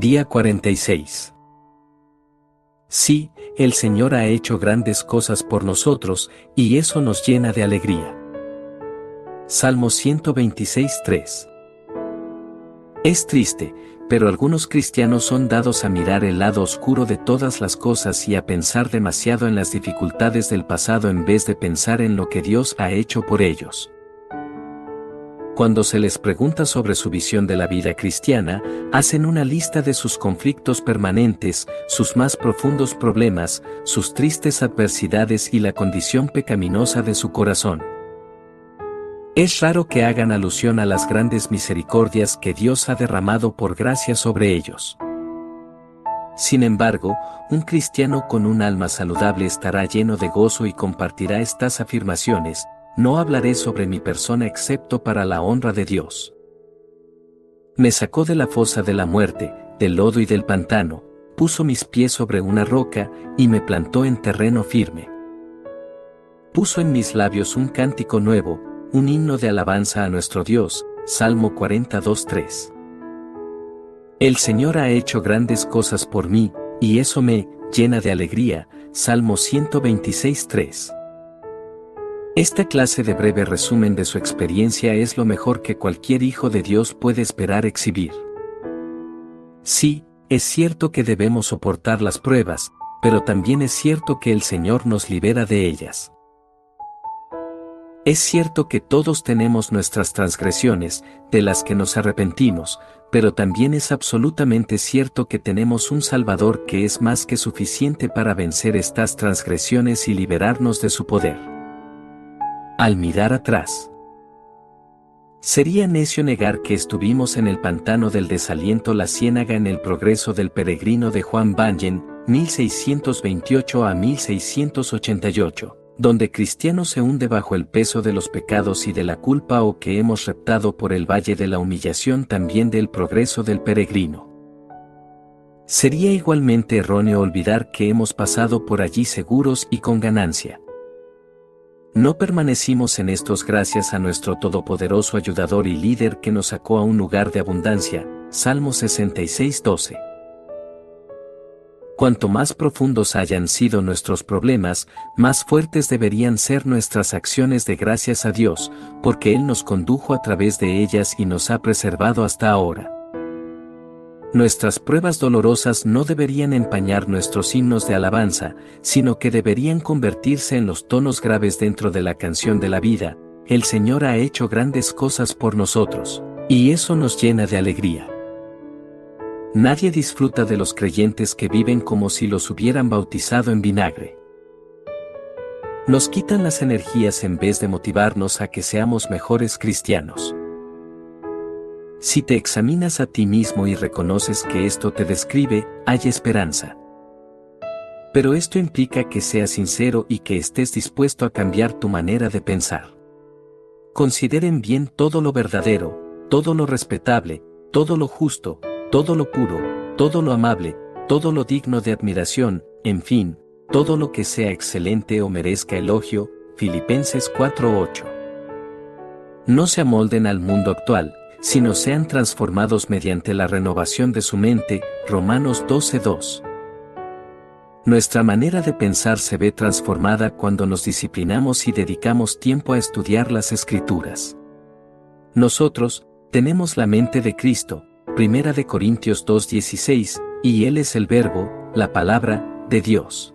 Día 46. Sí, el Señor ha hecho grandes cosas por nosotros, y eso nos llena de alegría. Salmo 126.3. Es triste, pero algunos cristianos son dados a mirar el lado oscuro de todas las cosas y a pensar demasiado en las dificultades del pasado en vez de pensar en lo que Dios ha hecho por ellos. Cuando se les pregunta sobre su visión de la vida cristiana, hacen una lista de sus conflictos permanentes, sus más profundos problemas, sus tristes adversidades y la condición pecaminosa de su corazón. Es raro que hagan alusión a las grandes misericordias que Dios ha derramado por gracia sobre ellos. Sin embargo, un cristiano con un alma saludable estará lleno de gozo y compartirá estas afirmaciones, no hablaré sobre mi persona excepto para la honra de Dios. Me sacó de la fosa de la muerte, del lodo y del pantano, puso mis pies sobre una roca y me plantó en terreno firme. Puso en mis labios un cántico nuevo, un himno de alabanza a nuestro Dios, Salmo 42.3. El Señor ha hecho grandes cosas por mí, y eso me llena de alegría, Salmo 126.3. Esta clase de breve resumen de su experiencia es lo mejor que cualquier hijo de Dios puede esperar exhibir. Sí, es cierto que debemos soportar las pruebas, pero también es cierto que el Señor nos libera de ellas. Es cierto que todos tenemos nuestras transgresiones, de las que nos arrepentimos, pero también es absolutamente cierto que tenemos un Salvador que es más que suficiente para vencer estas transgresiones y liberarnos de su poder. Al mirar atrás, Sería necio negar que estuvimos en el pantano del desaliento La Ciénaga en el progreso del peregrino de Juan Bangen, 1628 a 1688 donde cristiano se hunde bajo el peso de los pecados y de la culpa o que hemos reptado por el valle de la humillación también del progreso del peregrino. Sería igualmente erróneo olvidar que hemos pasado por allí seguros y con ganancia. No permanecimos en estos gracias a nuestro todopoderoso ayudador y líder que nos sacó a un lugar de abundancia, Salmo 66:12. Cuanto más profundos hayan sido nuestros problemas, más fuertes deberían ser nuestras acciones de gracias a Dios, porque Él nos condujo a través de ellas y nos ha preservado hasta ahora. Nuestras pruebas dolorosas no deberían empañar nuestros himnos de alabanza, sino que deberían convertirse en los tonos graves dentro de la canción de la vida, el Señor ha hecho grandes cosas por nosotros, y eso nos llena de alegría. Nadie disfruta de los creyentes que viven como si los hubieran bautizado en vinagre. Nos quitan las energías en vez de motivarnos a que seamos mejores cristianos. Si te examinas a ti mismo y reconoces que esto te describe, hay esperanza. Pero esto implica que seas sincero y que estés dispuesto a cambiar tu manera de pensar. Consideren bien todo lo verdadero, todo lo respetable, todo lo justo, todo lo puro, todo lo amable, todo lo digno de admiración, en fin, todo lo que sea excelente o merezca elogio, Filipenses 4:8. No se amolden al mundo actual, sino sean transformados mediante la renovación de su mente, Romanos 12:2. Nuestra manera de pensar se ve transformada cuando nos disciplinamos y dedicamos tiempo a estudiar las escrituras. Nosotros, tenemos la mente de Cristo, Primera de Corintios 2.16, y Él es el Verbo, la palabra, de Dios.